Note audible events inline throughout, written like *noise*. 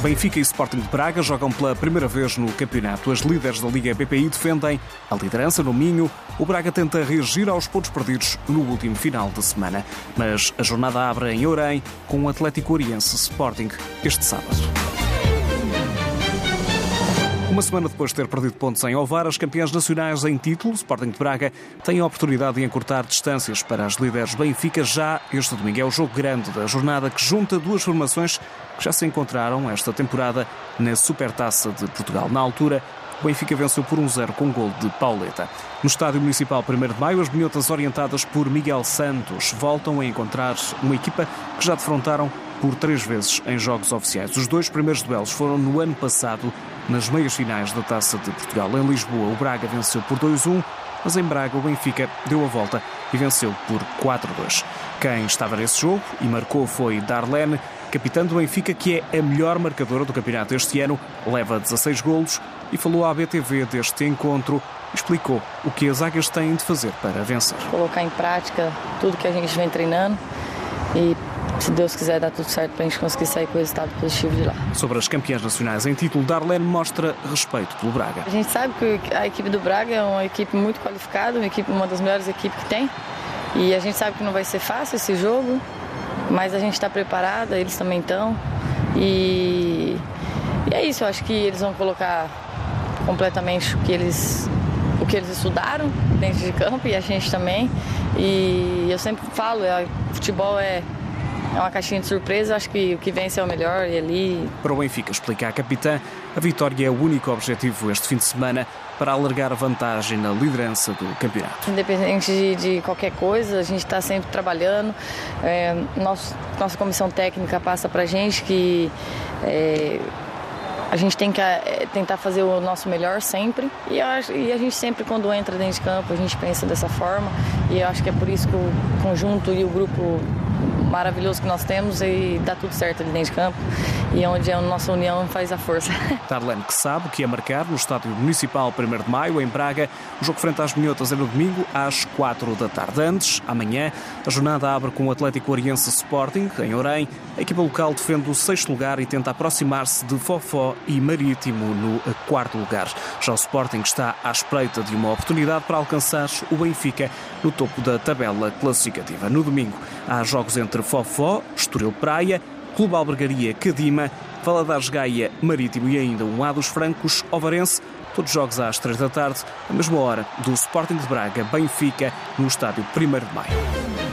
Benfica e Sporting de Braga jogam pela primeira vez no campeonato. As líderes da Liga BPI defendem a liderança no Minho. O Braga tenta reagir aos pontos perdidos no último final de semana. Mas a jornada abre em Orem com o Atlético Oriense Sporting este sábado. Uma semana depois de ter perdido pontos em Ovar, as campeãs nacionais em título, Sporting de Braga, têm a oportunidade de encurtar distâncias para as líderes Benfica já este domingo. É o jogo grande da jornada que junta duas formações que já se encontraram esta temporada na Supertaça de Portugal. Na altura, o Benfica venceu por 1-0 com um gol de Pauleta. No Estádio Municipal 1 de Maio, as minhotas orientadas por Miguel Santos voltam a encontrar uma equipa que já defrontaram por três vezes em jogos oficiais. Os dois primeiros duelos foram no ano passado, nas meias finais da Taça de Portugal. Em Lisboa, o Braga venceu por 2-1, mas em Braga o Benfica deu a volta e venceu por 4-2. Quem estava nesse jogo e marcou foi Darlene, capitã do Benfica, que é a melhor marcadora do campeonato este ano, leva 16 golos e falou à BTV deste encontro explicou o que as águias têm de fazer para vencer. Colocar em prática tudo que a gente vem treinando e se Deus quiser, dar tudo certo para a gente conseguir sair com o resultado positivo de lá. Sobre as campeãs nacionais em título, Darlene mostra respeito pelo Braga. A gente sabe que a equipe do Braga é uma equipe muito qualificada, uma, equipe, uma das melhores equipes que tem. E a gente sabe que não vai ser fácil esse jogo, mas a gente está preparada, eles também estão. E, e é isso, eu acho que eles vão colocar completamente o que eles o que eles estudaram dentro de campo e a gente também. E eu sempre falo, é, futebol é é uma caixinha de surpresa, acho que o que vence é o melhor e ali. Para o Benfica, explica a capitã, a vitória é o único objetivo este fim de semana para alargar a vantagem na liderança do campeonato. Independente de, de qualquer coisa, a gente está sempre trabalhando. É, nosso, nossa comissão técnica passa para a gente que é, a gente tem que é, tentar fazer o nosso melhor sempre e a, e a gente sempre quando entra dentro de campo a gente pensa dessa forma e eu acho que é por isso que o conjunto e o grupo maravilhoso que nós temos e dá tudo certo ali dentro de campo e é onde a nossa união faz a força. *laughs* Tarlene que sabe que ia marcar no Estádio Municipal 1 de Maio, em Braga. O jogo frente às Minhotas é no domingo, às 4 da tarde. Antes, amanhã, a jornada abre com o Atlético Oriense Sporting, em Orem. A equipa local defende o sexto lugar e tenta aproximar-se de Fofó e Marítimo no quarto lugar. Já o Sporting está à espreita de uma oportunidade para alcançar o Benfica no topo da tabela classificativa. No domingo, há jogos entre Fofó, Estoril Praia, Clube Albergaria Cadima, Valadares Gaia Marítimo e ainda um A dos Francos Ovarense. Todos jogos às três da tarde, a mesma hora do Sporting de Braga Benfica no estádio 1 de Maio.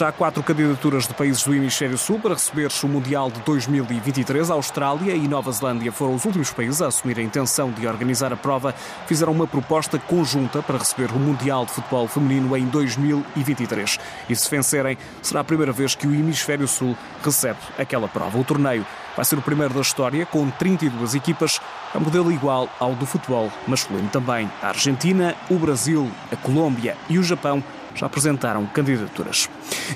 Já há quatro candidaturas de países do Hemisfério Sul para receber o Mundial de 2023. A Austrália e Nova Zelândia foram os últimos países a assumir a intenção de organizar a prova. Fizeram uma proposta conjunta para receber o Mundial de Futebol Feminino em 2023. E se vencerem, será a primeira vez que o Hemisfério Sul recebe aquela prova. O torneio vai ser o primeiro da história, com 32 equipas, a é modelo igual ao do futebol masculino. Também a Argentina, o Brasil, a Colômbia e o Japão já apresentaram candidaturas.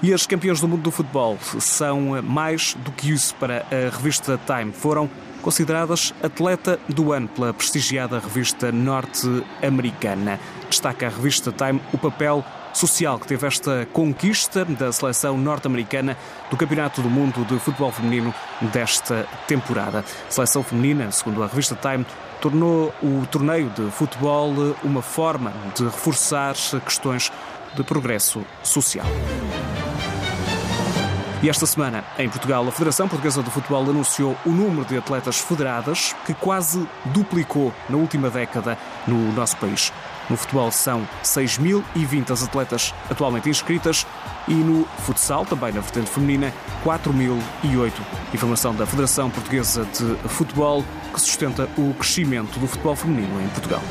E as campeãs do mundo do futebol são mais do que isso para a revista Time. Foram consideradas atleta do ano pela prestigiada revista norte-americana. Destaca a revista Time o papel social que teve esta conquista da seleção norte-americana do Campeonato do Mundo de Futebol Feminino desta temporada. A seleção feminina, segundo a revista Time, tornou o torneio de futebol uma forma de reforçar questões de progresso social. E esta semana, em Portugal, a Federação Portuguesa de Futebol anunciou o número de atletas federadas, que quase duplicou na última década no nosso país. No futebol são 6.020 as atletas atualmente inscritas e no futsal, também na vertente feminina, 4.008. Informação da Federação Portuguesa de Futebol, que sustenta o crescimento do futebol feminino em Portugal.